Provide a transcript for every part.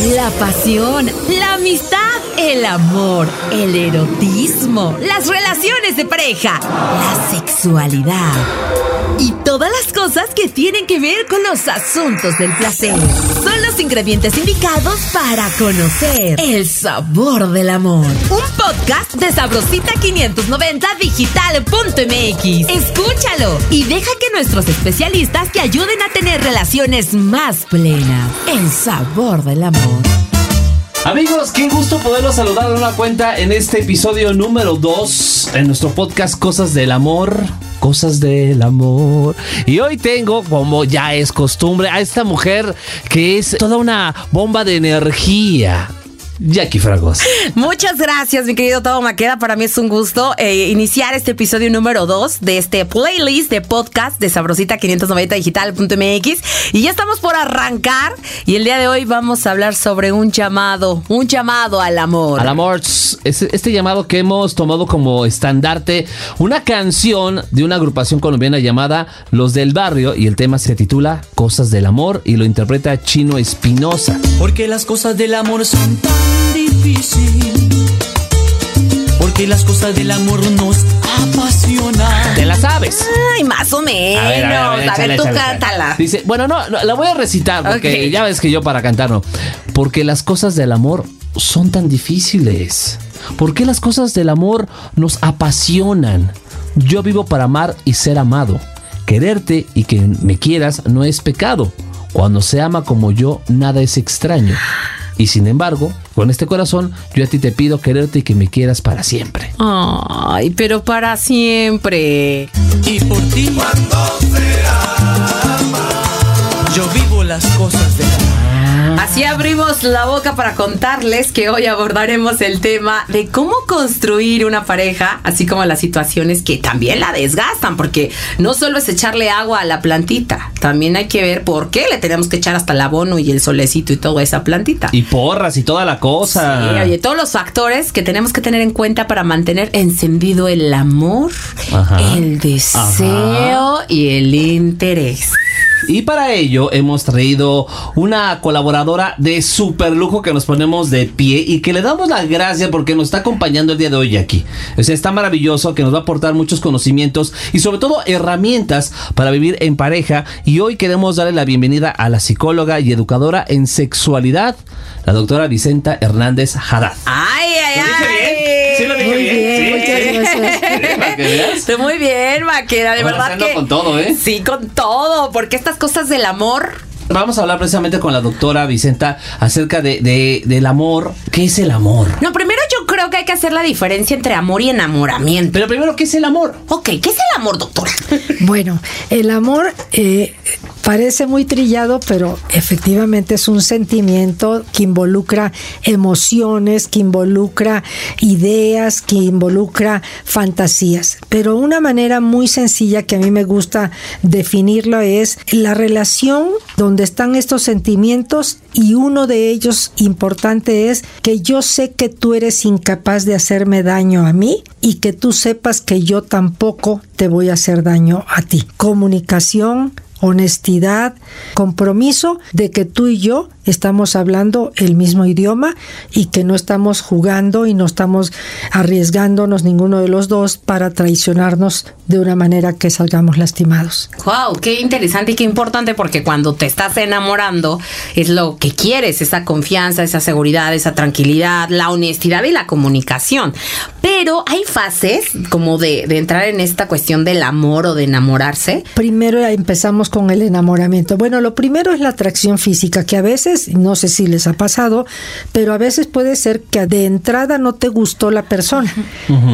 la pasión, la amistad, el amor, el erotismo, las relaciones de pareja, la sexualidad y todas las cosas que tienen que ver con los asuntos del placer. Son los ingredientes indicados para conocer el sabor del amor. Un podcast de Sabrosita 590 digital.mx. Escúchalo y deja que nuestros especialistas te ayuden a tener relaciones más plenas. El sabor del amor. Amigos, qué gusto poderlos saludar en una cuenta en este episodio número 2 en nuestro podcast Cosas del Amor. Cosas del amor. Y hoy tengo, como ya es costumbre, a esta mujer que es toda una bomba de energía. Jackie Fragos. Muchas gracias, mi querido Tavo Maqueda. Para mí es un gusto eh, iniciar este episodio número 2 de este playlist de podcast de Sabrosita 590 digital.mx. Y ya estamos por arrancar. Y el día de hoy vamos a hablar sobre un llamado, un llamado al amor. Al amor, este llamado que hemos tomado como estandarte, una canción de una agrupación colombiana llamada Los del Barrio. Y el tema se titula Cosas del Amor y lo interpreta Chino Espinosa. Porque las cosas del amor son tan difícil. Porque las cosas del amor nos apasionan. ¿Te la sabes? Ay, más o menos. A ver, a ver, tú cántala. Dice, bueno, no, la voy a recitar porque ya ves que yo para cantar no. Porque las cosas del amor son tan difíciles. Porque las cosas del amor nos apasionan. Yo vivo para amar y ser amado. Quererte y que me quieras no es pecado. Cuando se ama como yo, nada es extraño. Y sin embargo, con este corazón, yo a ti te pido quererte y que me quieras para siempre. Ay, pero para siempre. Y por ti, yo vivo las cosas de Así abrimos la boca para contarles que hoy abordaremos el tema de cómo construir una pareja, así como las situaciones que también la desgastan, porque no solo es echarle agua a la plantita, también hay que ver por qué le tenemos que echar hasta el abono y el solecito y toda esa plantita. Y porras y toda la cosa. Sí, oye, todos los factores que tenemos que tener en cuenta para mantener encendido el amor, el deseo y el interés. Y para ello hemos traído una colaboradora de super lujo que nos ponemos de pie y que le damos la gracia porque nos está acompañando el día de hoy aquí. O sea, está maravilloso que nos va a aportar muchos conocimientos y sobre todo herramientas para vivir en pareja. Y hoy queremos darle la bienvenida a la psicóloga y educadora en sexualidad, la doctora Vicenta Hernández Haddad. ¡Ay, ay, ay! ¿Sí lo dije muy bien? sí. Muy bien, Maqueda. De verdad que... con todo, ¿eh? Sí, con todo. Porque estas cosas del amor vamos a hablar precisamente con la doctora Vicenta acerca de, del amor. ¿Qué es el amor? No, primero creo que hay que hacer la diferencia entre amor y enamoramiento. Pero primero, ¿qué es el amor? Ok, ¿qué es el amor, doctora? Bueno, el amor eh, Parece muy trillado, pero efectivamente es un sentimiento que involucra emociones, que involucra ideas, que involucra fantasías. Pero una manera muy sencilla que a mí me gusta definirlo es la relación donde están estos sentimientos y uno de ellos importante es que yo sé que tú eres incapaz de hacerme daño a mí y que tú sepas que yo tampoco te voy a hacer daño a ti. Comunicación, honestidad, compromiso de que tú y yo estamos hablando el mismo idioma y que no estamos jugando y no estamos arriesgándonos ninguno de los dos para traicionarnos de una manera que salgamos lastimados. Wow, qué interesante y qué importante porque cuando te estás enamorando es lo que quieres, esa confianza, esa seguridad, esa tranquilidad, la honestidad y la comunicación. Pero hay fases como de, de entrar en esta cuestión del amor o de enamorarse. Primero empezamos con el enamoramiento. Bueno, lo primero es la atracción física, que a veces no sé si les ha pasado, pero a veces puede ser que de entrada no te gustó la persona.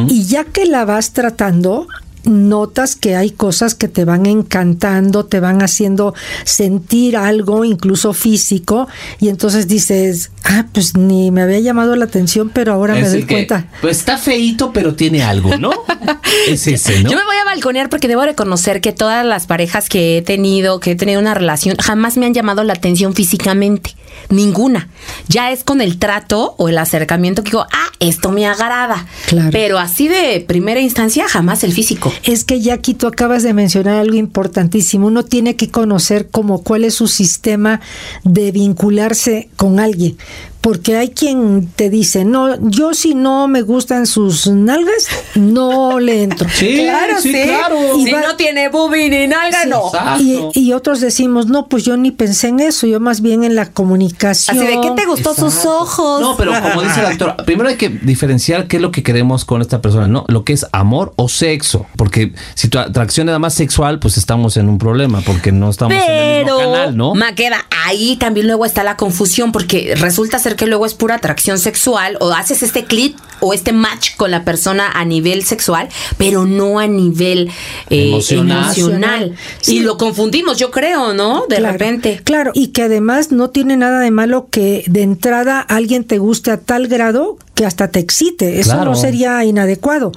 Y ya que la vas tratando, notas que hay cosas que te van encantando, te van haciendo sentir algo, incluso físico, y entonces dices, ah, pues ni me había llamado la atención, pero ahora me doy cuenta. Pues está feito, pero tiene algo, ¿no? es ese, ¿no? Yo me voy a balconear porque debo reconocer que todas las parejas que he tenido, que he tenido una relación, jamás me han llamado la atención físicamente. Ninguna. Ya es con el trato o el acercamiento que digo, ah, esto me agrada. Claro. Pero así de primera instancia, jamás el físico. Es que Jackie, tú acabas de mencionar algo importantísimo. Uno tiene que conocer como cuál es su sistema de vincularse con alguien porque hay quien te dice, no, yo si no me gustan sus nalgas, no le entro. Sí, Claro, sí, sí. claro. Si no tiene boobie ni nalga, no. Y, y otros decimos, no, pues yo ni pensé en eso, yo más bien en la comunicación. Así de, ¿qué te gustó sus ojos? No, pero como dice la doctora, primero hay que diferenciar qué es lo que queremos con esta persona, ¿no? Lo que es amor o sexo. Porque si tu atracción es nada más sexual, pues estamos en un problema, porque no estamos en el mismo canal, ¿no? Maqueda, ahí también luego está la confusión, porque resulta ser que luego es pura atracción sexual, o haces este clic o este match con la persona a nivel sexual, pero no a nivel eh, Emocional. emocional. Sí. Y lo confundimos, yo creo, ¿no? De Claro, repente. Claro, y que además no tiene nada de malo que de entrada alguien te guste a tal grado que hasta te excite. Eso Claro. no sería inadecuado.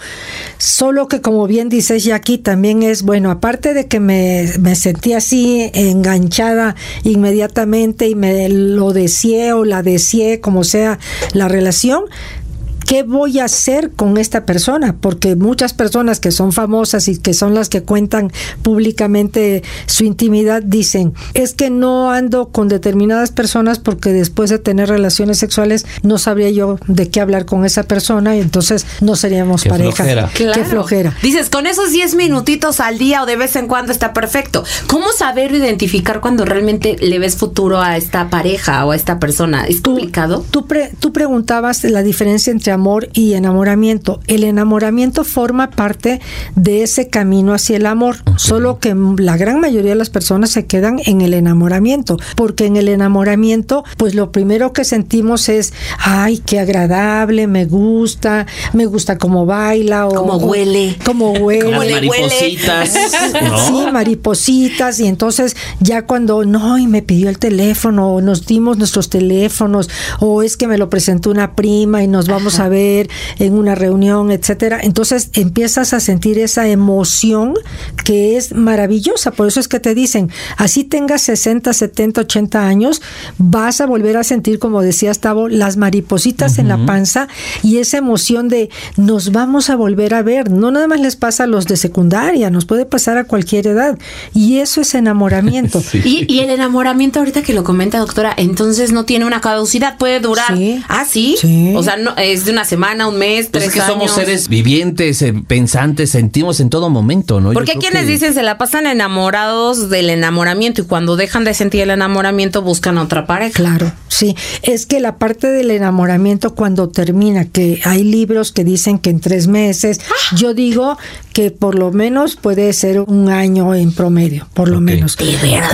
Solo que, como bien dices, Jackie, también es, bueno, aparte de que me, me sentí así enganchada inmediatamente y me lo deseé o la deseé, como sea la relación, ¿qué voy a hacer con esta persona? Porque muchas personas que son famosas y que son las que cuentan públicamente su intimidad dicen, es que no ando con determinadas personas porque después de tener relaciones sexuales no sabría yo de qué hablar con esa persona y entonces no seríamos Qué pareja. flojera. Qué flojera. Dices, con esos 10 minutitos al día o de vez en cuando está perfecto. ¿Cómo saber identificar cuando realmente le ves futuro a esta pareja o a esta persona? ¿Es complicado? Tú, pre- tú preguntabas la diferencia entre amor y enamoramiento. El enamoramiento forma parte de ese camino hacia el amor, solo que la gran mayoría de las personas se quedan en el enamoramiento, porque en el enamoramiento, pues lo primero que sentimos es, ay, qué agradable, me gusta, me gusta cómo baila o Cómo huele. cómo huele. Las le huele? maripositas, ¿no? Sí, maripositas y entonces ya cuando no y me pidió el teléfono o nos dimos nuestros teléfonos o es que me lo presentó una prima y nos vamos a ver en una reunión, etcétera. Entonces empiezas a sentir esa emoción que es maravillosa, por eso es que te dicen, así tengas 60, 70, 80 años, vas a volver a sentir como decías Tavo, las maripositas en la panza y esa emoción de nos vamos a volver a ver. No nada más les pasa a los de secundaria, nos puede pasar a cualquier edad. Y eso es enamoramiento. Sí. Y, y el enamoramiento, ahorita que lo comenta, doctora, entonces no tiene una caducidad, puede durar. Sí. Ah, sí. Sí. O sea, no, es de una semana, un mes, Pues tres es que somos seres vivientes, eh, pensantes, sentimos en todo momento, ¿no? Porque quienes que- dicen se la pasan enamorados del enamoramiento y cuando dejan de sentir el enamoramiento buscan otra pareja. Claro, sí. Es que la parte del enamoramiento cuando termina, que hay libros que dicen que en tres meses, Ah. yo digo que por lo menos puede ser un año en promedio, por lo menos.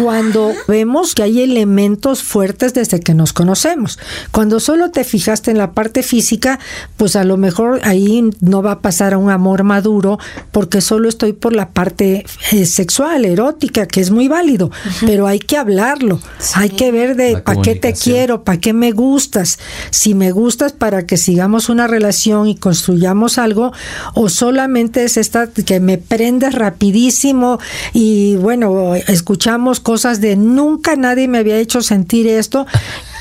Cuando vemos que hay elementos fuertes desde que nos conocemos. Cuando solo te fijaste en la parte física, pues a lo mejor ahí no va a pasar a un amor maduro porque solo estoy por la parte eh, sexual, erótica, que es muy válido, pero hay que hablarlo. Hay que ver de para qué te quiero, para qué me gustas. Si me gustas para que sigamos una relación y construyamos algo o solamente es esta que me prendes rapidísimo y bueno, escuchamos cosas de nunca nadie me había hecho sentir esto.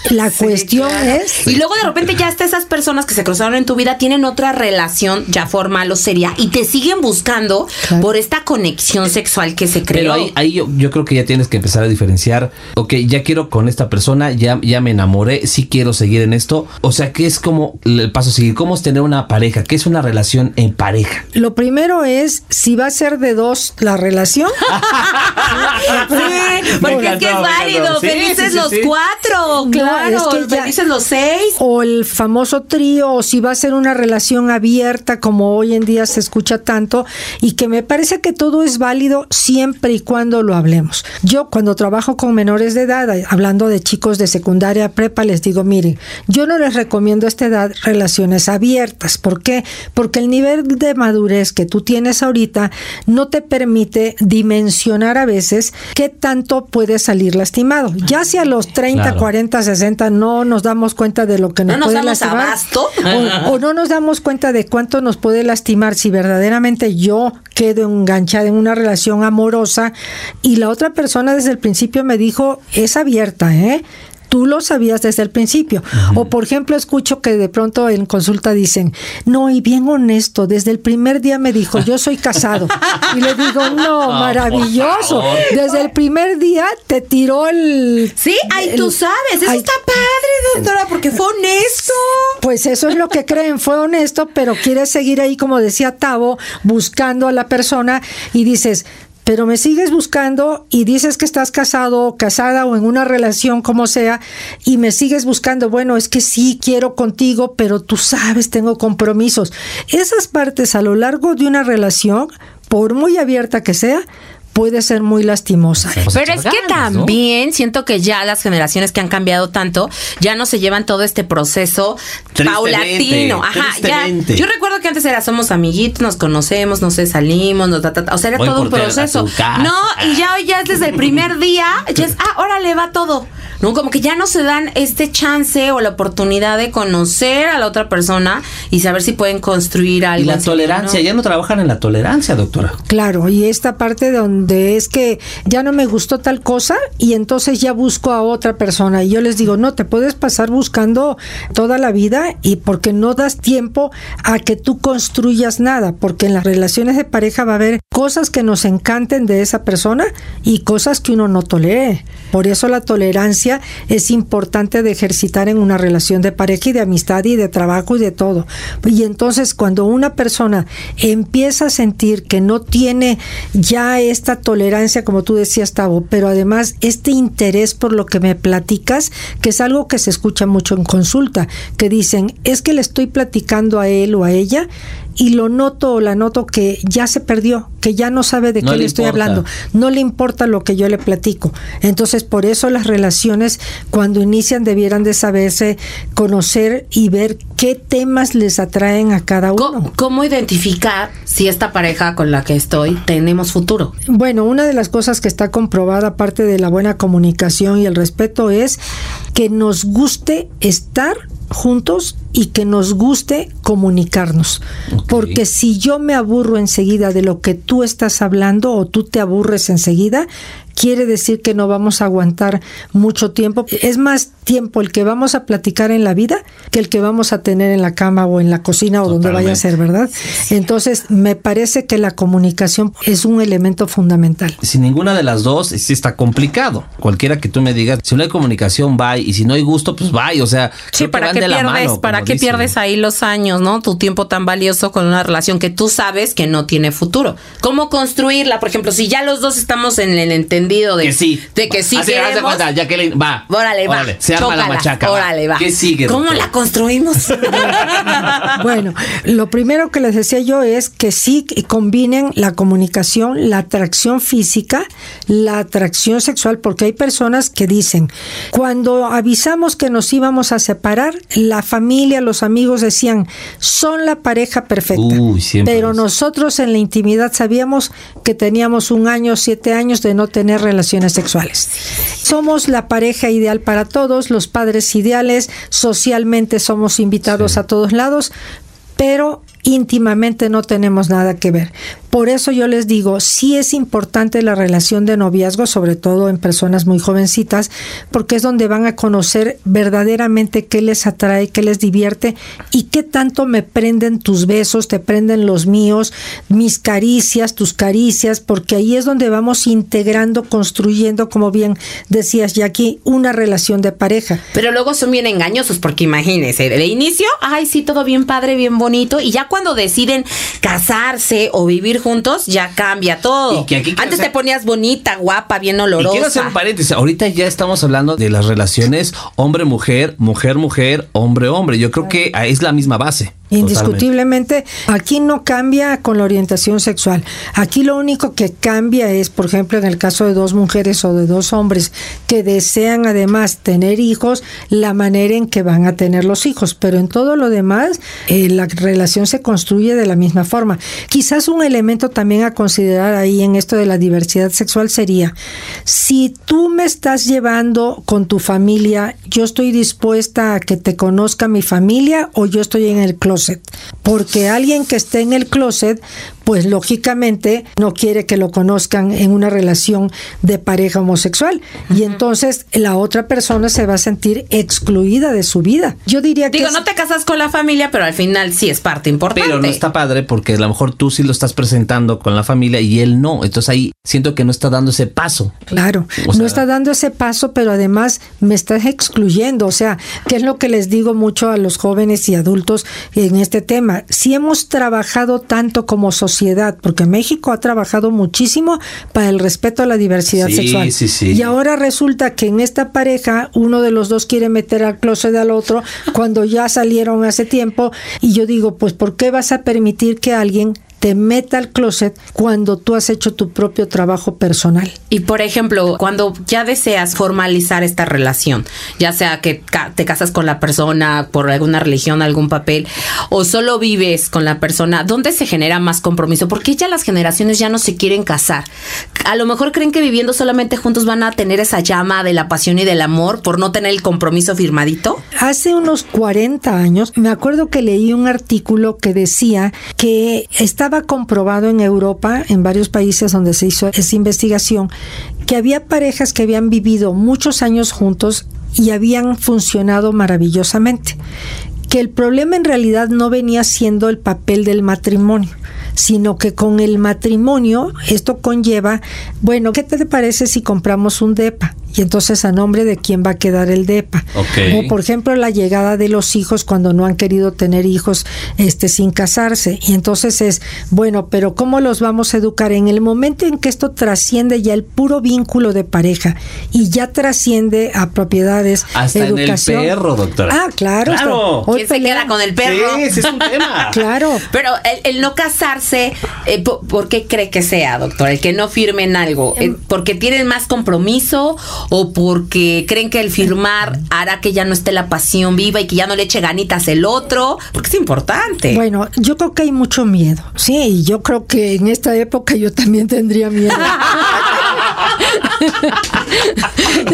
La cuestión es Y luego de repente ya hasta esas personas que se cruzaron en tu vida tienen otra relación ya formal o seria y te siguen buscando Claro. por esta conexión sexual que se creó. Pero ahí, ahí yo, yo creo que ya tienes que empezar a diferenciar, ok, ya quiero con esta persona, ya, ya me enamoré, sí quiero seguir en esto. O sea, ¿qué es como el paso a seguir? ¿Cómo es tener una pareja? ¿Qué es una relación en pareja? Lo primero es si va a ser de dos la relación. Sí, porque es que es válido. felices sí, sí, los sí. cuatro, claro. Es que ya- felices los seis. o el famoso trío, o si va a ser una relación abierta, como hoy en día se escucha tanto, y que me parece que todo es válido siempre y cuando lo hablemos. Yo cuando trabajo con menores de edad, hablando de chicos de secundaria, prepa, les digo, miren, yo no les recomiendo a esta edad relaciones abiertas. ¿Por qué? Porque el nivel de madurez que tú tienes ahorita no te permite dimensionar a veces qué tanto puedes salir lastimado. Ya si a los 30, Claro. 40, 60 no nos damos cuenta de lo que nos, ¿No nos puede damos lastimar. abasto? O, o no nos damos cuenta de cuánto nos puede lastimar si verdaderamente yo quedo enganchada en una relación amorosa y la otra persona desde el principio me dijo, es abierta, ¿eh? Tú lo sabías desde el principio. O por ejemplo, escucho que de pronto en consulta dicen, no, y bien honesto, desde el primer día me dijo, yo soy casado. Y le digo, no, maravilloso. Desde el primer día te tiró el... Sí, ay, tú sabes, eso está padre, doctora, porque fue honesto. Pues eso es lo que creen, fue honesto, pero quieres seguir ahí, como decía Tavo, buscando a la persona y dices, pero me sigues buscando y dices que estás casado o casada o en una relación como sea y me sigues buscando, bueno, es que sí quiero contigo, pero tú sabes, tengo compromisos. Esas partes a lo largo de una relación, por muy abierta que sea, puede ser muy lastimosa. Pero es que también siento que ya las generaciones que han cambiado tanto ya no se llevan todo este proceso paulatino. Ajá, ya. Yo recuerdo que antes era somos amiguitos, nos conocemos, no sé, salimos, nos o sea, era todo un proceso. No, y ya hoy ya es desde el primer día, ya es, ah, órale, va todo. ¿No? Como que ya no se dan este chance o la oportunidad de conocer a la otra persona y saber si pueden construir algo. Y la tolerancia, ya no trabajan en la tolerancia, doctora. Claro, y esta parte donde es que ya no me gustó tal cosa y entonces ya busco a otra persona y yo les digo, no, te puedes pasar buscando toda la vida y porque no das tiempo a que tú construyas nada, porque en las relaciones de pareja va a haber cosas que nos encanten de esa persona y cosas que uno no tolere. Por eso la tolerancia es importante de ejercitar en una relación de pareja y de amistad y de trabajo y de todo. Y entonces cuando una persona empieza a sentir que no tiene ya esta tolerancia, como tú decías, Tavo, pero además este interés por lo que me platicas, que es algo que se escucha mucho en consulta, que dicen, es que le estoy platicando a él o a ella y lo noto o la noto que ya se perdió, que ya no sabe de qué le, estoy hablando, no le importa lo que yo le platico. Entonces, por eso las relaciones cuando inician debieran de saberse conocer y ver qué temas les atraen a cada uno. ¿Cómo, identificar si esta pareja con la que estoy tenemos futuro? Bueno, una de las cosas que está comprobada, aparte de la buena comunicación y el respeto, es que nos guste estar juntos y que nos guste comunicarnos. Porque si yo me aburro enseguida de lo que tú estás hablando o tú te aburres enseguida, quiere decir que no vamos a aguantar mucho tiempo. Es más tiempo el que vamos a platicar en la vida que el que vamos a tener en la cama o en la cocina o donde vaya a ser, ¿verdad? Entonces, me parece que la comunicación es un elemento fundamental. Si ninguna de las dos, sí está complicado. Cualquiera que tú me digas, si no hay comunicación, bye. Y si no hay gusto, pues bye. O sea, sí, ¿para qué pierdes, ¿para qué pierdes ahí los años, no? Tu tiempo tan valioso con una relación que tú sabes que no tiene futuro. ¿Cómo construirla? Por ejemplo, si ya los dos estamos en el entendimiento de que sí. De que sí. Así, de cuenta, Jacqueline, va. Órale, va. se arma la machaca. Órale, va. ¿Qué sigue? ¿Cómo la construimos? bueno, lo primero que les decía yo es que sí combinen la comunicación, la atracción física, la atracción sexual, porque hay personas que dicen, cuando avisamos que nos íbamos a separar, la familia, los amigos decían, son la pareja perfecta. Uy, pero nosotros en la intimidad sabíamos que teníamos un año, siete años de no tener relaciones sexuales. Somos la pareja ideal para todos, los padres ideales, socialmente somos invitados a todos lados, pero íntimamente no tenemos nada que ver. Por eso yo les digo, sí es importante la relación de noviazgo, sobre todo en personas muy jovencitas, porque es donde van a conocer verdaderamente qué les atrae, qué les divierte y qué tanto me prenden tus besos, te prenden los míos, mis caricias, tus caricias, porque ahí es donde vamos integrando, construyendo, como bien decías Jackie, una relación de pareja. Pero luego son bien engañosos, porque imagínense, de inicio, ay, sí, todo bien padre, bien bonito, y ya cuando deciden casarse o vivir juntos, ya cambia todo. Antes te ponías bonita, guapa, bien olorosa. Y quiero hacer un paréntesis. Ahorita ya estamos hablando de las relaciones hombre-mujer, mujer-mujer, hombre-hombre. Yo creo que es la misma base. Indiscutiblemente, aquí no cambia con la orientación sexual. Aquí lo único que cambia es, por ejemplo, en el caso de dos mujeres o de dos hombres que desean además tener hijos, la manera en que van a tener los hijos. Pero en todo lo demás, eh, la relación se construye de la misma forma. Quizás un elemento también a considerar ahí en esto de la diversidad sexual sería, si tú me estás llevando con tu familia, yo estoy dispuesta a que te conozca mi familia o yo estoy en el closet porque alguien que esté en el closet pues lógicamente no quiere que lo conozcan en una relación de pareja homosexual y entonces la otra persona se va a sentir excluida de su vida. Yo diría que digo, no te casas con la familia, pero al final sí es parte importante. Pero no está padre porque a lo mejor tú sí lo estás presentando con la familia y él no. Entonces ahí siento que no está dando ese paso. Claro, no está dando ese paso, pero además me estás excluyendo. O sea, ¿qué es lo que les digo mucho a los jóvenes y adultos en este tema? Si hemos trabajado tanto como sociedad, porque México ha trabajado muchísimo para el respeto a la diversidad sexual. Y ahora resulta que en esta pareja uno de los dos quiere meter al closet al otro cuando ya salieron hace tiempo y yo digo, pues ¿por qué vas a permitir que alguien te meta al closet cuando tú has hecho tu propio trabajo personal. Y por ejemplo, cuando ya deseas formalizar esta relación, ya sea que te casas con la persona por alguna religión, algún papel, o solo vives con la persona, ¿dónde se genera más compromiso? Porque ya las generaciones ya no se quieren casar. A lo mejor creen que viviendo solamente juntos van a tener esa llama de la pasión y del amor por no tener el compromiso firmadito. Hace unos 40 años me acuerdo que leí un artículo que decía que está estaba comprobado en Europa, en varios países donde se hizo esa investigación, que había parejas que habían vivido muchos años juntos y habían funcionado maravillosamente. Que el problema en realidad no venía siendo el papel del matrimonio, sino que con el matrimonio esto conlleva, bueno, ¿qué te parece si compramos un DEPA? Y entonces a nombre de quién va a quedar el DEPA. O por ejemplo la llegada de los hijos cuando no han querido tener hijos este sin casarse y entonces es bueno, pero ¿cómo los vamos a educar en el momento en que esto trasciende ya el puro vínculo de pareja y ya trasciende a propiedades hasta educación. en el perro, doctora. Ah, claro. Claro. ¿Quién se queda con el perro? Sí, ese es un tema. claro. Pero el, no casarse, eh, ¿por, qué cree que sea, doctor? El que no firmen algo, eh, porque tienen más compromiso o porque creen que el firmar hará que ya no esté la pasión viva y que ya no le eche ganitas el otro, porque es importante. Bueno, yo creo que hay mucho miedo, sí, y yo creo que en esta época yo también tendría miedo.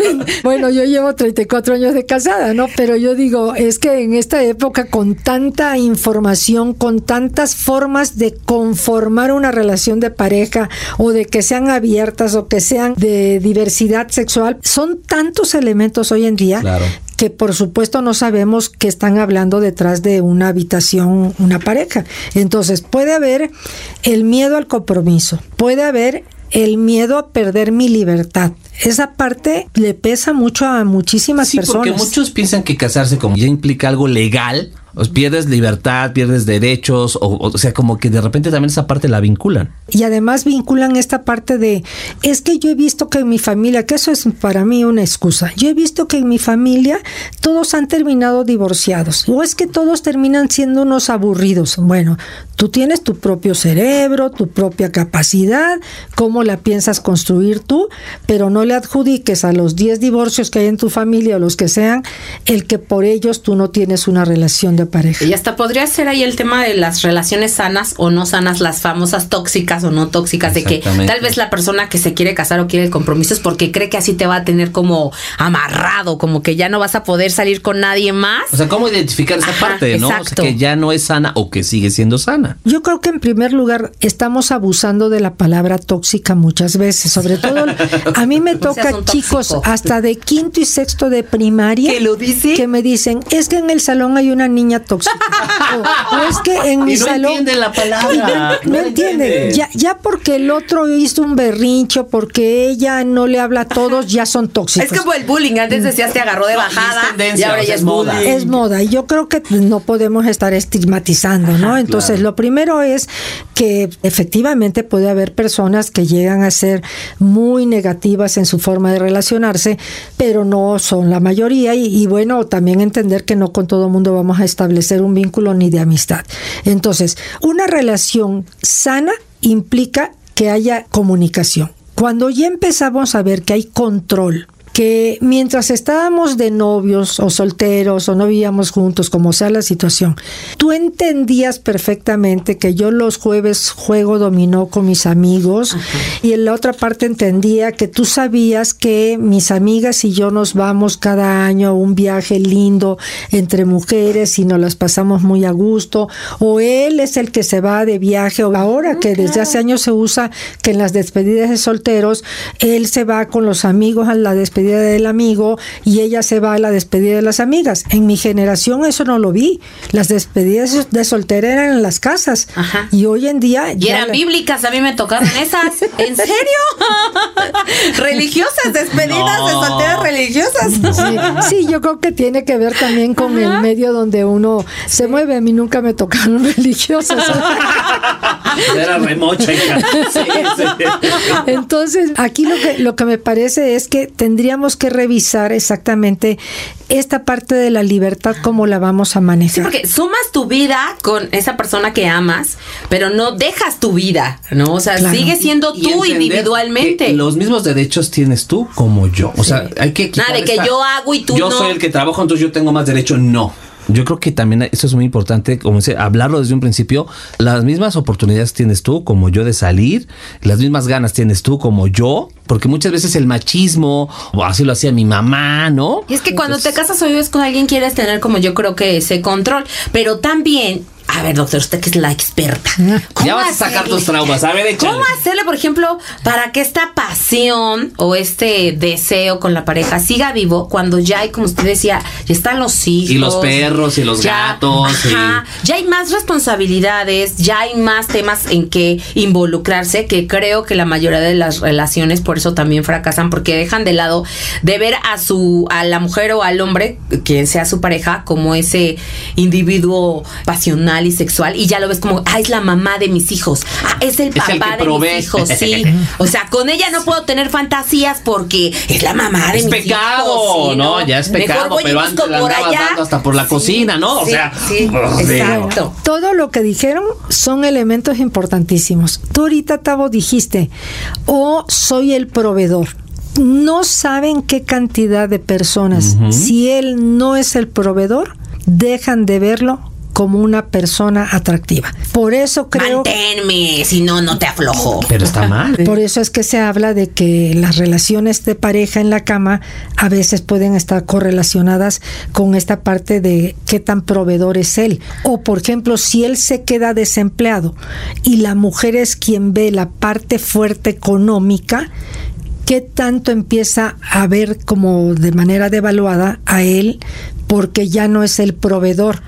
bueno, yo llevo 34 años de casada, ¿no? Pero yo digo, es que en esta época con tanta información, con tantas formas de conformar una relación de pareja o de que sean abiertas o que sean de diversidad sexual, son tantos elementos hoy en día que por supuesto no sabemos qué están hablando detrás de una habitación, una pareja. Entonces puede haber el miedo al compromiso, puede haber el miedo a perder mi libertad. Esa parte le pesa mucho a muchísimas sí, personas. Porque muchos piensan que casarse como ya implica algo legal, pierdes libertad, pierdes derechos, o, o, sea, como que de repente también esa parte la vinculan. Y además vinculan esta parte de, es que yo he visto que en mi familia, que eso es para mí una excusa, yo he visto que en mi familia todos han terminado divorciados, o es que todos terminan siendo unos aburridos. Bueno, tú tienes tu propio cerebro, tu propia capacidad, cómo la piensas construir tú, pero no le adjudiques a los 10 divorcios que hay en tu familia o los que sean, el que por ellos tú no tienes una relación de pareja. Y hasta podría ser ahí el tema de las relaciones sanas o no sanas, las famosas tóxicas o no tóxicas, de que tal vez la persona que se quiere casar o quiere el compromiso es porque cree que así te va a tener como amarrado, como que ya no vas a poder salir con nadie más. O sea, ¿cómo identificar esa parte, no? O sea, que ya no es sana o que sigue siendo sana. Yo creo que en primer lugar estamos abusando de la palabra tóxica muchas veces, sobre todo a mí me toca chicos hasta de quinto y sexto de primaria que lo dice que me dicen, "Es que en el salón hay una niña tóxica. o, es que en mi no salón. Entiende la palabra. No, entiende. Ya, ya porque el otro hizo un berrincho, porque ella no le habla a todos, ya son tóxicos. Es como el bullying. Antes decías te agarró de bajada y ahora ya es moda. Es moda. Y yo creo que no podemos estar estigmatizando, ¿no? Entonces, lo primero es que efectivamente puede haber personas que llegan a ser muy negativas en su forma de relacionarse, pero no son la mayoría. Y, y bueno, también entender que no con todo mundo vamos a establecer un vínculo ni de amistad. Entonces, una relación sana implica que haya comunicación. Cuando ya empezamos a ver que hay control, que mientras estábamos de novios o solteros o no vivíamos juntos, como sea la situación, tú entendías perfectamente que yo los jueves juego dominó con mis amigos y en la otra parte entendía que tú sabías que mis amigas y yo nos vamos cada año a un viaje lindo entre mujeres y nos las pasamos muy a gusto, o él es el que se va de viaje, o ahora que desde hace años se usa que en las despedidas de solteros, él se va con los amigos a la despedida del amigo y ella se va a la despedida de las amigas. En mi generación eso no lo vi. Las despedidas de soltera eran en las casas. Ajá. Y hoy en día... Y eran la- bíblicas, a mí me tocaron esas. ¿En serio? religiosas, despedidas de solteras religiosas. Sí, sí, yo creo que tiene que ver también con el medio donde uno se mueve. A mí nunca me tocaron religiosas. Era remocha, hija. Sí, sí. Entonces, aquí lo que, lo que me parece es que tendríamos que revisar exactamente esta parte de la libertad, cómo la vamos a Sí, manejar. porque sumas tu vida con esa persona que amas, pero no dejas tu vida, ¿no? O sea, Claro. sigues siendo tú individualmente. Los mismos derechos tienes tú como yo. O sea, hay que quitar Nada de que esta- yo hago y tú yo no. soy el que trabajo, entonces yo tengo más derecho. No. Yo creo que también eso es muy importante, como dice, hablarlo desde un principio. Las mismas oportunidades tienes tú como yo de salir, las mismas ganas tienes tú como yo, porque muchas veces el machismo, o así lo hacía mi mamá, ¿no? Y es que cuando te casas o vives con alguien quieres tener como yo creo que ese control, pero también, a ver, doctor, usted que es la experta. ¿cómo Ya vas a sacar hacerle? tus traumas. A ver, échale. ¿Cómo hacerle, por ejemplo, para que esta pasión o este deseo con la pareja siga vivo cuando ya hay, como usted decía, ya están los hijos? Y los perros, y los gatos, Ajá, ya hay más responsabilidades, ya hay más temas en que involucrarse, que creo que la mayoría de las relaciones por eso también fracasan, porque dejan de lado de ver a su, a la mujer o al hombre, quien sea su pareja, como ese individuo pasional y sexual, y ya lo ves como, ah, es la mamá de mis hijos, ah, es el Es el papá de provee. mis hijos, sí. O sea, con ella no puedo tener fantasías porque es la mamá de Es mis pecado, hijos. sí, ¿no? Ya es Mejor pecado, voy y pero antes la por allá. dando hasta por la cocina, ¿no? O sí, sea, sí, oh, exacto. Todo lo que dijeron son elementos importantísimos. Tú ahorita, Tavo, dijiste, o soy el proveedor. No saben qué cantidad de personas, si él no es el proveedor, dejan de verlo como una persona atractiva. Por eso creo... Manténme, si no, no te aflojo. Pero está mal. Por eso es que se habla de que las relaciones de pareja en la cama a veces pueden estar correlacionadas con esta parte de qué tan proveedor es él. O por ejemplo, si él se queda desempleado y la mujer es quien ve la parte fuerte económica, ¿qué tanto empieza a ver como de manera devaluada a él porque ya no es el proveedor?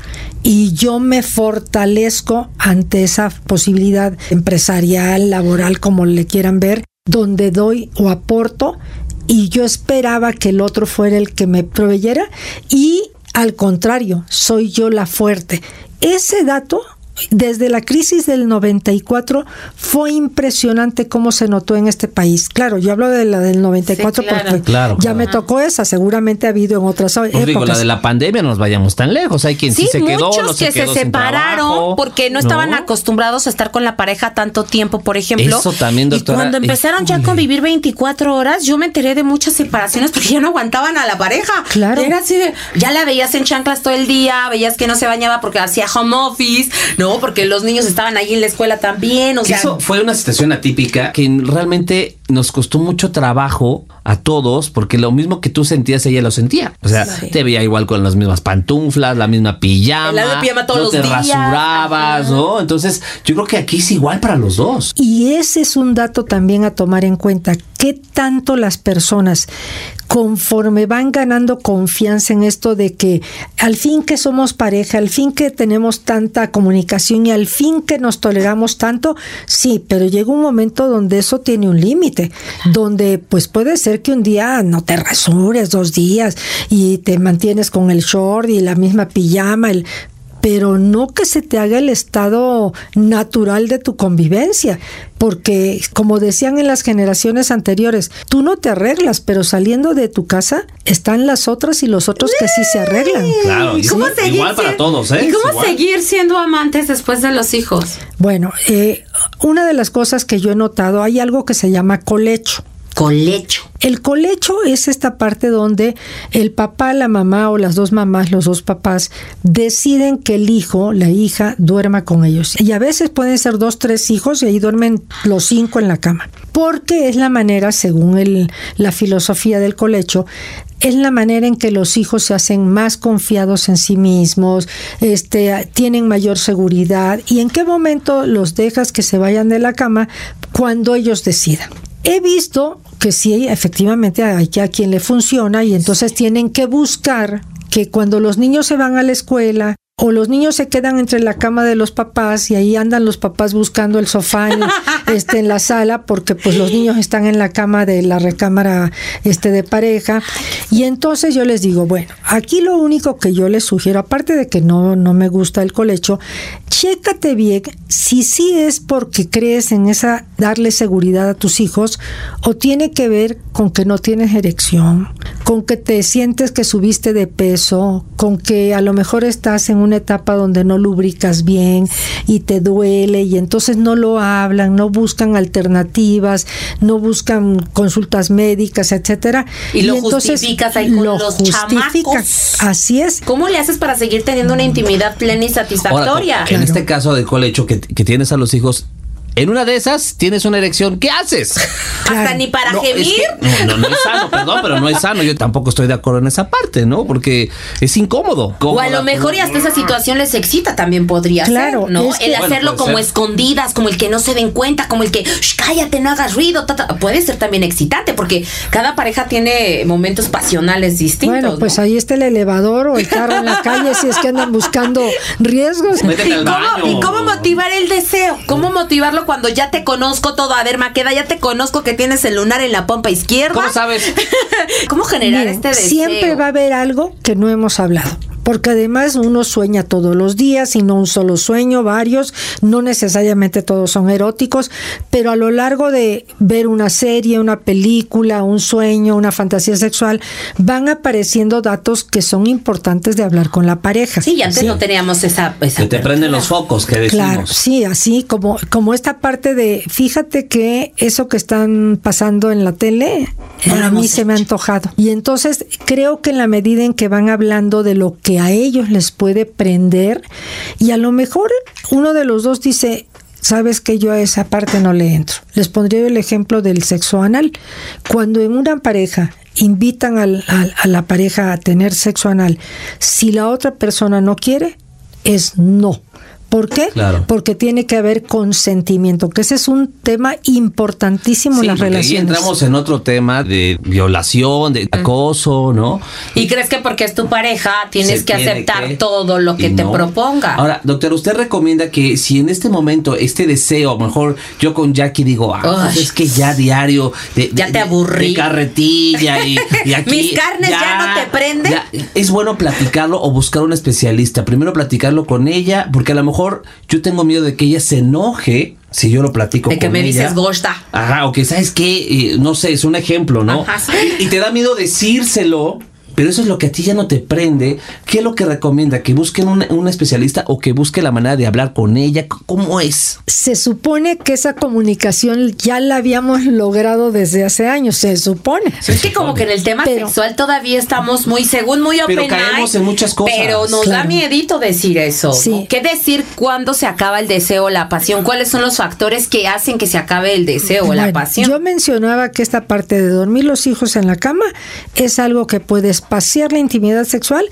Y yo me fortalezco ante esa posibilidad empresarial, laboral, como le quieran ver, donde doy o aporto y yo esperaba que el otro fuera el que me proveyera y al contrario, soy yo la fuerte. Ese dato desde la crisis del 94 fue impresionante cómo se notó en este país. Claro, yo hablo de la del 94 Sí, claro. porque Claro, ya claro. me tocó esa, seguramente ha habido en otras Pues épocas. digo, la de la pandemia no nos vayamos tan lejos. Hay quien sí, Sí, se quedó, muchos no se que se quedó separaron trabajo, porque no estaban ¿no? acostumbrados a estar con la pareja tanto tiempo, por ejemplo. Eso también, doctora. Y cuando empezaron ya a convivir 24 horas, yo me enteré de muchas separaciones porque ya no aguantaban a la pareja. Claro. Era así de, ya la veías en chanclas todo el día, veías que no se bañaba porque hacía home office, ¿no? Porque los niños estaban ahí en la escuela también, o Que sea... Eso fue una situación atípica que realmente nos costó mucho trabajo a todos porque lo mismo que tú sentías ella lo sentía. O sea, Sí. te veía igual con las mismas pantuflas, la misma pijama. De pijama todos no los te días. rasurabas, Ajá. ¿no? Entonces, yo creo que aquí es igual para los dos. Y ese es un dato también a tomar en cuenta. ¿Qué tanto las personas, conforme van ganando confianza en esto de que al fin que somos pareja, al fin que tenemos tanta comunicación y al fin que nos toleramos tanto, sí, pero llega un momento donde eso tiene un límite, donde pues puede ser que un día no te rasures dos días y te mantienes con el short y la misma pijama, el pero no que se te haga el estado natural de tu convivencia, porque como decían en las generaciones anteriores, tú no te arreglas, pero saliendo de tu casa están las otras y los otros que sí se arreglan. Claro, ¿Y cómo sí, seguir igual para todos, ¿eh? ¿Y cómo Igual. seguir siendo amantes después de los hijos? Bueno, eh, una de las cosas que yo he notado, hay algo que se llama colecho. Colecho. El colecho es esta parte donde el papá, la mamá o las dos mamás, los dos papás, deciden que el hijo, la hija, duerma con ellos. Y a veces pueden ser dos, tres hijos y ahí duermen los cinco en la cama. Porque es la manera, según el, la filosofía del colecho, es la manera en que los hijos se hacen más confiados en sí mismos, este, tienen mayor seguridad y en qué momento los dejas que se vayan de la cama cuando ellos decidan. He visto que sí, efectivamente hay que a quien le funciona y entonces tienen que buscar que cuando los niños se van a la escuela o los niños se quedan entre la cama de los papás y ahí andan los papás buscando el sofá en, este, en la sala porque pues los niños están en la cama de la recámara este, de pareja. Y entonces yo les digo, bueno, aquí lo único que yo les sugiero, aparte de que no, no me gusta el colecho, chécate bien si sí es porque crees en esa darle seguridad a tus hijos o tiene que ver con que no tienes erección, con que te sientes que subiste de peso, con que a lo mejor estás en una etapa donde no lubricas bien y te duele y entonces no lo hablan, no buscan alternativas, no buscan consultas médicas, etcétera. Y, lo justificas ahí con los chamacos. Así es. ¿Cómo le haces para seguir teniendo una intimidad plena y satisfactoria? en este caso del colecho que, que tienes a los hijos, en una de esas tienes una erección, ¿qué haces? Hasta ni para gemir. no, no, no es sano, perdón, pero no es sano. Yo tampoco estoy de acuerdo en esa parte, ¿no? Porque es incómodo. O a lo mejor y hasta esa situación les excita también podría Claro, ser, ¿no? es que- el hacerlo Bueno, como ser. escondidas, como el que no se den cuenta, como el que "Shh, cállate, no hagas ruido. ta, ta". Puede ser también excitante porque cada pareja tiene momentos pasionales distintos. Bueno, pues ¿no? ahí está el elevador o el carro en la calle si es que andan buscando riesgos. Métete ¿Y al cómo, baño. y cómo motivar el deseo? ¿Cómo motivarlo cuando ya te conozco todo? A ver, Maqueda, ya te conozco que tienes el lunar en la pompa izquierda. ¿Cómo sabes? ¿Cómo generar este deseo? siempre va a haber algo que no hemos hablado. Porque además uno sueña todos los días y no un solo sueño, varios, no necesariamente todos son eróticos, pero a lo largo de ver una serie, una película, un sueño, una fantasía sexual, van apareciendo datos que son importantes de hablar con la pareja. Sí, y antes no teníamos esa. esa Que te prenden los focos, que decimos. Claro, sí, así como, como esta parte de, fíjate que eso que están pasando en la tele, No a mí se me ha antojado. Y entonces creo que en la medida en que van hablando de lo que a ellos les puede prender, y a lo mejor uno de los dos dice, sabes que yo a esa parte no le entro. Les pondría el ejemplo del sexo anal. Cuando en una pareja invitan a la pareja a tener sexo anal, si la otra persona no quiere, es no. ¿Por qué? Claro. Porque tiene que haber consentimiento, que ese es un tema importantísimo Sí, en las relaciones. entramos en otro tema de violación, de acoso, ¿no? Y crees que porque es tu pareja tienes que tiene aceptar que- todo lo que y te no. proponga. Ahora, doctor, usted recomienda que si en este momento este deseo, a lo mejor yo con Jackie digo, ah, pues es que ya diario de, Ya de- te aburrí. de carretilla y, y aquí ¿Mis carnes ya no te prenden? ya- es bueno platicarlo o buscar un especialista. Primero platicarlo con ella, porque a lo mejor yo tengo miedo de que ella se enoje si yo lo platico De que me ella. dices gosta. Ajá, o que sabes qué, no sé, es un ejemplo, ¿no? Ajá. Y te da miedo decírselo. Pero eso es lo que a ti ya no te prende. ¿Qué es lo que recomienda? ¿Que busquen un, un especialista o que busque la manera de hablar con ella? ¿Cómo es? Se supone que esa comunicación ya la habíamos logrado desde hace años, se supone. es que como que en el tema Pero- sexual todavía estamos muy, según muy open Pero caemos en muchas cosas. Pero nos da miedito decir eso. ¿Qué decir cuándo se acaba el deseo o la pasión? ¿Cuáles son los factores que hacen que se acabe el deseo o la pasión? Yo mencionaba que esta parte de dormir los hijos en la cama es algo que puede espaciar la intimidad sexual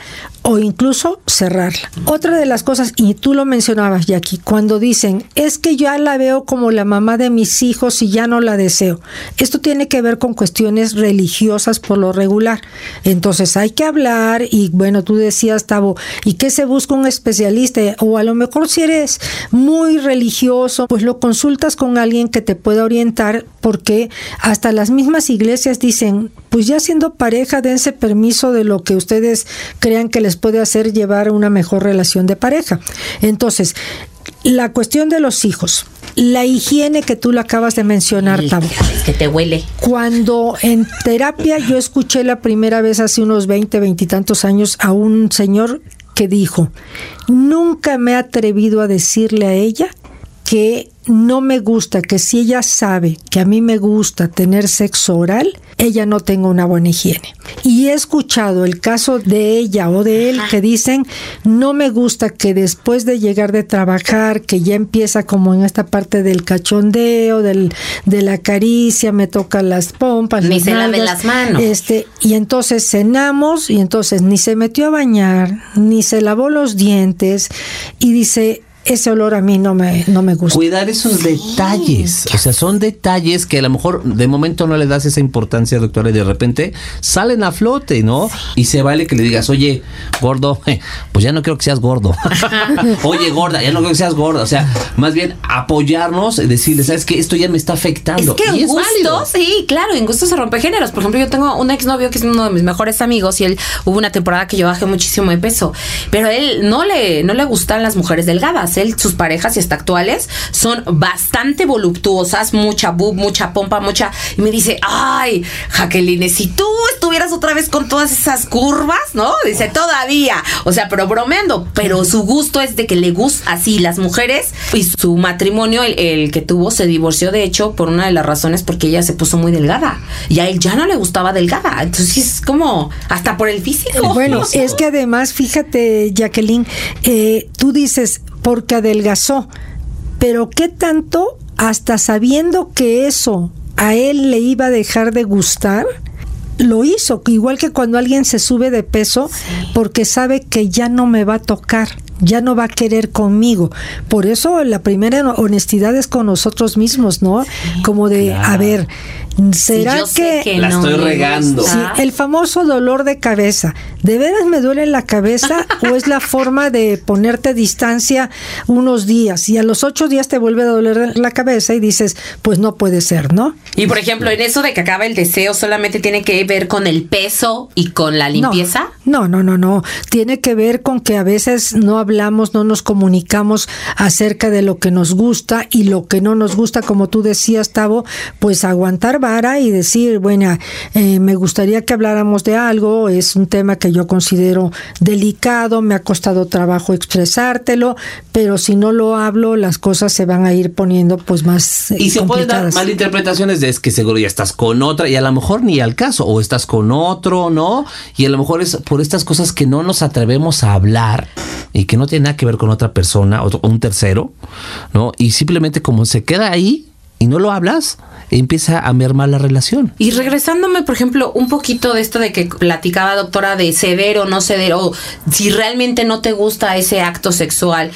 o incluso cerrarla. Otra de las cosas, y tú lo mencionabas, Jackie, cuando dicen, es que ya la veo como la mamá de mis hijos y ya no la deseo. Esto tiene que ver con cuestiones religiosas por lo regular. Entonces hay que hablar y bueno, tú decías, Tavo, ¿y qué se busca un especialista? O a lo mejor si eres muy religioso, pues lo consultas con alguien que te pueda orientar porque hasta las mismas iglesias dicen, pues ya siendo pareja, dense permiso de lo que ustedes crean que les puede hacer llevar una mejor relación de pareja. Entonces, la cuestión de los hijos, la higiene que tú lo acabas de mencionar, Tavo. Es que te huele. Cuando en terapia yo escuché la primera vez hace unos 20, veintitantos años a un señor que dijo, nunca me he atrevido a decirle a ella que no me gusta que si ella sabe que a mí me gusta tener sexo oral, ella no tenga una buena higiene. Y he escuchado el caso de ella o de él que dicen, no me gusta que después de llegar de trabajar, que ya empieza como en esta parte del cachondeo, del, de la caricia, me toca las pompas, Ni las se lave nalgas, las manos. Este, y entonces cenamos y entonces ni se metió a bañar, ni se lavó los dientes y dice, ese olor a mí no me, no me gusta. Cuidar esos detalles. O sea, son detalles que a lo mejor de momento no le das esa importancia, doctora, y de repente salen a flote, ¿no? Y se vale que le digas, oye, gordo, pues ya no creo que seas gordo. oye, gorda, ya no creo que seas gorda. O sea, más bien apoyarnos, decirle, ¿sabes qué? Esto ya me está afectando. Es que y en válido. gusto, sí, claro, en gusto se rompe géneros. Por ejemplo, yo tengo un exnovio que es uno de mis mejores amigos y él hubo una temporada que yo bajé muchísimo de peso, pero a él no le no le gustan las mujeres delgadas. Él sus parejas y hasta actuales son bastante voluptuosas, mucha boob, mucha pompa, mucha y me dice, "Ay, Jacqueline, si tú estuvieras otra vez con todas esas curvas, ¿no?" Dice, "Todavía." O sea, pero bromeando, pero su gusto es de que le gusta así las mujeres y su matrimonio el, el que tuvo se divorció de hecho por una de las razones porque ella se puso muy delgada y a él ya no le gustaba delgada. Entonces es como hasta por el físico. Bueno, es que además, fíjate, Jacqueline, eh, tú dices, porque adelgazó, pero ¿qué tanto, hasta sabiendo que eso a él le iba a dejar de gustar? Lo hizo, igual que cuando alguien se sube de peso porque sabe que ya no me va a tocar, ya no va a querer conmigo. Por eso la primera honestidad es con nosotros mismos, ¿no? Como de, a ver, ¿será que, La estoy regando. Sí, el famoso dolor de cabeza. ¿De veras me duele la cabeza o es la forma de ponerte distancia unos días y a los ocho días te vuelve a doler la cabeza y dices, pues no puede ser, ¿no? Y por ejemplo, en eso de que acaba el deseo, solamente tiene que ver con el peso y con la limpieza. No, no, no, no. Tiene que ver con que a veces no hablamos, no nos comunicamos acerca de lo que nos gusta y lo que no nos gusta, como tú decías, Tavo, pues aguantar vara y decir, bueno, eh, me gustaría que habláramos de algo, es un tema que yo considero delicado, me ha costado trabajo expresártelo, pero si no lo hablo, las cosas se van a ir poniendo pues más eh, Y se pueden dar malinterpretaciones de es que seguro ya estás con otra y a lo mejor ni al caso, o estás con otro, ¿no? Y a lo mejor es por estas cosas que no nos atrevemos a hablar y que no tiene nada que ver con otra persona o un tercero, ¿no? Y simplemente como se queda ahí y no lo hablas, empieza a mermar la relación. Y regresándome, por ejemplo, un poquito de esto de que platicaba doctora de ceder o no ceder, o si realmente no te gusta ese acto sexual,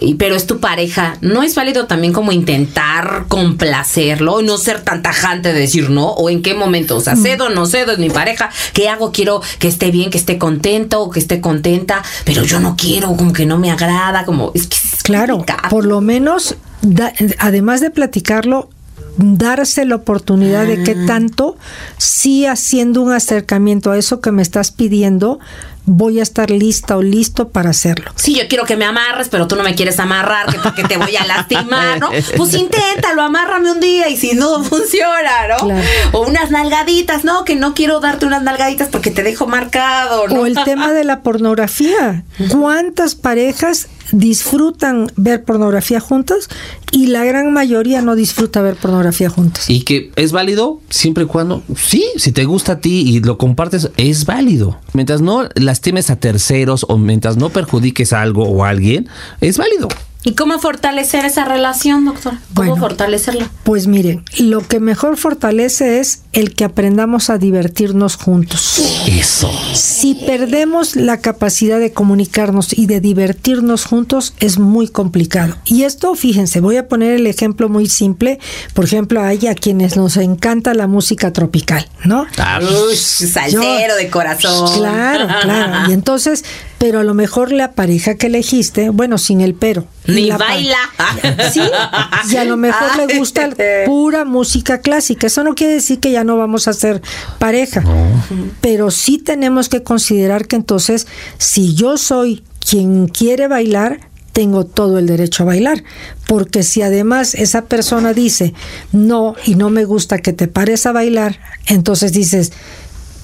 y- pero es tu pareja, ¿no es válido también como intentar complacerlo, no ser tan tajante de decir no? ¿O en qué momento? O sea, cedo o no cedo, es mi pareja, ¿qué hago? Quiero que esté bien, que esté contento o que esté contenta, pero yo no quiero, como que no me agrada, como es que es Claro, complicado. por lo menos, da- además de platicarlo, darse la oportunidad de que tanto, sí haciendo un acercamiento a eso que me estás pidiendo, voy a estar lista o listo para hacerlo. Sí, yo quiero que me amarres, pero tú no me quieres amarrar, que porque te voy a lastimar, ¿no? Pues inténtalo, amárrame un día y si no funciona, ¿no? Claro. O unas nalgaditas, no, que no quiero darte unas nalgaditas porque te dejo marcado, ¿no? O el tema de la pornografía. ¿Cuántas parejas disfrutan ver pornografía juntas y la gran mayoría no disfruta ver pornografía juntas? Y que es válido siempre y cuando, sí, si te gusta a ti y lo compartes, es válido. Mientras no lastimes a terceros o mientras no perjudiques a algo o a alguien, es válido. ¿Y cómo fortalecer esa relación, doctor? ¿Cómo Bueno. fortalecerla? Pues miren, lo que mejor fortalece es el que aprendamos a divertirnos juntos. Eso. Si perdemos la capacidad de comunicarnos y de divertirnos juntos, es muy complicado. Y esto, fíjense, voy a poner el ejemplo muy simple. Por ejemplo, hay a quienes nos encanta la música tropical, ¿no? Ah, Uy, salsero de corazón. Claro, claro. Y entonces, pero a lo mejor la pareja que elegiste, bueno, sin el pero. Ni baila. Sí, y a lo mejor le gusta pura música clásica. Eso no quiere decir que ya no vamos a ser pareja, pero sí tenemos que considerar que entonces, si yo soy quien quiere bailar, tengo todo el derecho a bailar, porque si además esa persona dice no y no me gusta que te pares a bailar, entonces dices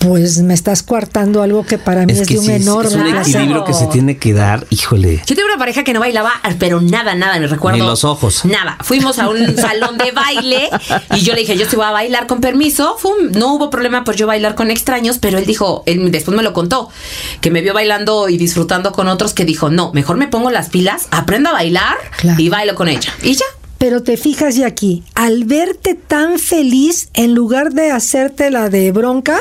pues me estás coartando algo que para mí es, de un sí, enorme es un equilibrio que se tiene que dar, híjole. Yo tuve una pareja que no bailaba, pero nada, nada, me recuerdo. Ni los ojos. Nada. Fuimos a un salón de baile y yo le dije, yo sí voy a bailar con permiso. Fum, no hubo problema por yo bailar con extraños, pero él dijo, él después me lo contó, que me vio bailando y disfrutando con otros, que dijo, no, mejor me pongo las pilas, aprendo a bailar Claro. y bailo con ella. Y ya. Pero te fijas y aquí, al verte tan feliz, en lugar de hacerte la de bronca,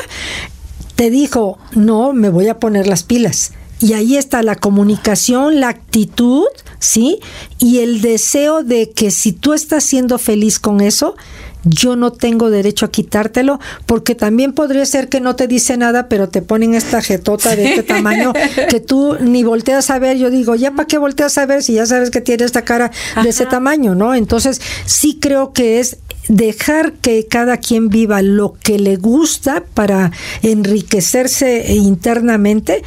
te dijo, no, me voy a poner las pilas. Y ahí está la comunicación, la actitud, ¿sí? Y el deseo de que si tú estás siendo feliz con eso, yo no tengo derecho a quitártelo, porque también podría ser que no te dice nada, pero te ponen esta jetota de este tamaño que tú ni volteas a ver. Yo digo, ¿ya para qué volteas a ver si ya sabes que tiene esta cara de ese tamaño, ¿no? Entonces, sí creo que es dejar que cada quien viva lo que le gusta para enriquecerse internamente.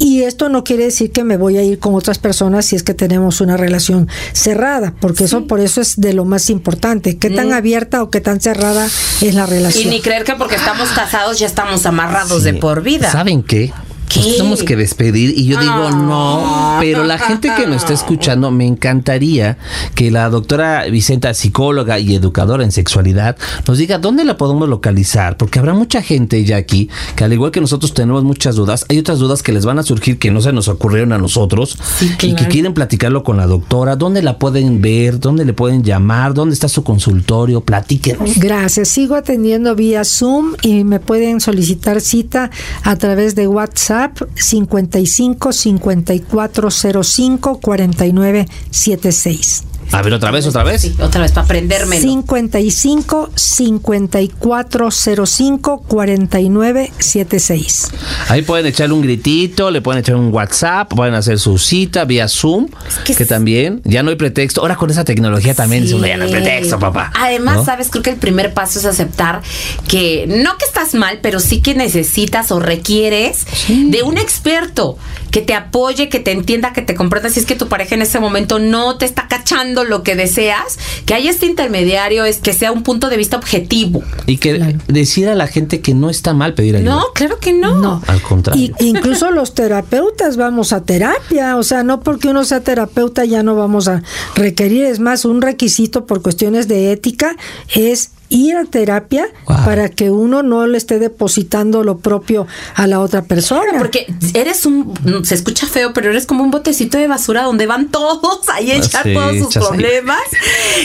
Y esto no quiere decir que me voy a ir con otras personas si es que tenemos una relación cerrada, porque eso por eso es de lo más importante. ¿Qué tan abierta o qué tan cerrada es la Y relación? ni creer que porque estamos casados ya estamos amarrados Sí. de por vida. ¿Saben qué? ¿Qué? Nos tenemos que despedir y yo digo no, pero la gente que nos está escuchando me encantaría que la doctora Vicenta, psicóloga y educadora en sexualidad, nos diga dónde la podemos localizar, porque habrá mucha gente ya aquí que al igual que nosotros tenemos muchas dudas, hay otras dudas que les van a surgir que no se nos ocurrieron a nosotros Sí, y que quieren platicarlo con la doctora, dónde la pueden ver, dónde le pueden llamar, dónde está su consultorio, platíquenos. Gracias. Sigo atendiendo vía Zoom y me pueden solicitar cita a través de WhatsApp 55 5405 4976. A ver otra vez, otra vez. Sí, otra vez, para aprendérmelo. 55 5405 4976. Ahí pueden echarle un gritito, le pueden echar un WhatsApp, pueden hacer su cita vía Zoom, que, que también ya no hay pretexto. Ahora con esa tecnología también Sí. ya no hay pretexto, papá. Además, ¿No? sabes, creo que el primer paso es aceptar que no que estás mal, pero sí que necesitas o requieres de un experto que te apoye, que te entienda, que te comprenda. Si es que tu pareja en ese momento no te está cachando lo que deseas, que haya este intermediario, es que sea un punto de vista objetivo. Y que Claro. decir a la gente que no está mal pedir ayuda. No, claro que no. No. Al contrario. Y incluso los terapeutas vamos a terapia, o sea, no porque uno sea terapeuta ya no vamos a requerir, es más, un requisito por cuestiones de ética es ir a terapia Wow. para que uno no le esté depositando lo propio a la otra persona. Porque eres un, se escucha feo, pero eres como un botecito de basura donde van todos ahí a echar Sí, todos sus ahí. problemas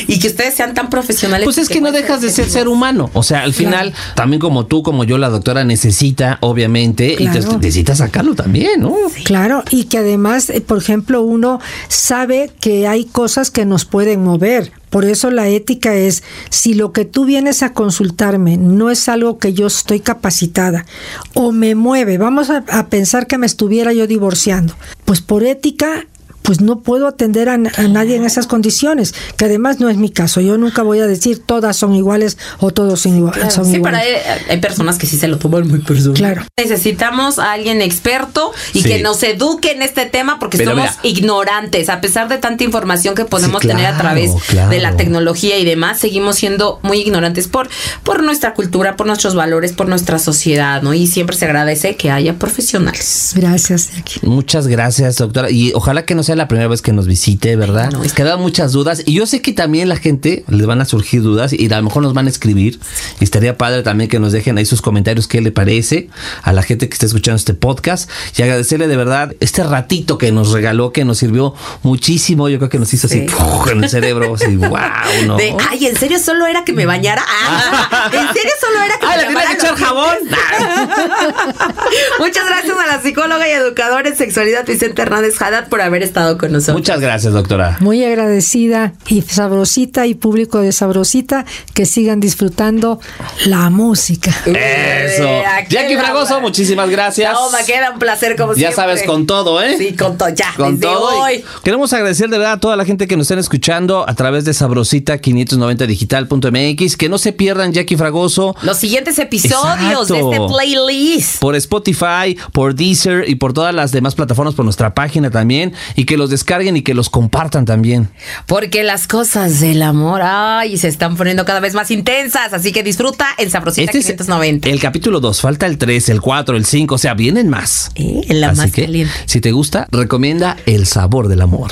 y que ustedes sean tan profesionales. Pues es que no dejas de ser ser humano. O sea, al final, también como tú, como yo, la doctora necesita, obviamente, y te- necesita sacarlo también, ¿no? Claro, y que además, eh, por ejemplo, uno sabe que hay cosas que nos pueden mover. Por eso la ética es, si lo que tú vienes a consultarme no es algo que yo estoy capacitada o me mueve, vamos a, a pensar que me estuviera yo divorciando, pues por ética pues no puedo atender a, a nadie en esas condiciones, que además no es mi caso. Yo nunca voy a decir todas son iguales o todos son, igua- son Sí, pero iguales. hay, hay personas que sí se lo toman muy personal. Claro. Necesitamos a alguien experto y Sí. que nos eduque en este tema porque Pero somos mira. ignorantes. A pesar de tanta información que podemos Sí, tener a través claro. de la tecnología y demás, seguimos siendo muy ignorantes por, por nuestra cultura, por nuestros valores, por nuestra sociedad, ¿no? Y siempre se agradece que haya profesionales. Gracias. Jackie. Muchas gracias, doctora. Y ojalá que no sea la primera vez que nos visite, ¿verdad? No, es que da muchas dudas. Y yo sé que también la gente les van a surgir dudas y a lo mejor nos van a escribir. Y estaría padre también que nos dejen ahí sus comentarios qué le parece a la gente que está escuchando este podcast. Y agradecerle de verdad este ratito que nos regaló, que nos sirvió muchísimo. Yo creo que nos hizo así en el cerebro. Así, wow, ¿no? De, ay, ¿en serio solo era que me bañara? Ah, ¿En serio solo era que ¡Ah, me le tenía lavara que echar jabón! Muchas gracias a la psicóloga y educadora en sexualidad Vicente Hernández Haddad por haber estado con nosotros. Muchas gracias, doctora. Muy agradecida y sabrosita y público de sabrosita que sigan disfrutando la música. Eso. Jackie Fragoso, muchísimas gracias. No, me queda un placer como Ya siempre. sabes, con todo, ¿eh? Sí, con todo, ya. Con desde todo. hoy. Queremos agradecer de verdad a toda la gente que nos están escuchando a través de Sabrosita590digital.mx. Que no se pierdan Jackie Fragoso Los siguientes episodios de este playlist. por Spotify, por Deezer y por todas las demás plataformas, por nuestra página también. Y que los descarguen y que los compartan también. Porque las cosas del amor, ay, se están poniendo cada vez más intensas. Así que disfruta el Sabrosita Este es 590. el capítulo 2, falta el 3, el 4, el 5, o sea, vienen más. Eh, la Así más que, caliente. si te gusta, recomienda El sabor del amor.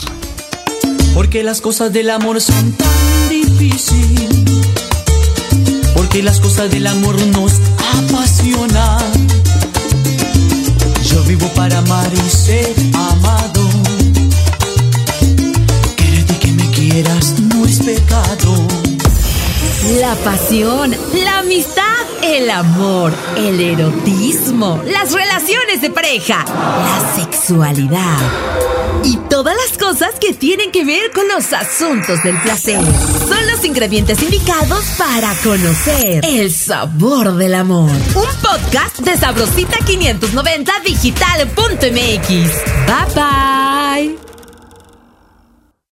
Porque las cosas del amor son tan difíciles. Porque las cosas del amor nos apasionan. Yo vivo para amar y ser amado. No es pecado. La pasión, la amistad, el amor, el erotismo, las relaciones de pareja, la sexualidad y todas las cosas que tienen que ver con los asuntos del placer. Son los ingredientes indicados para conocer el sabor del amor. Un podcast de Sabrosita 590 digital.mx. Bye bye.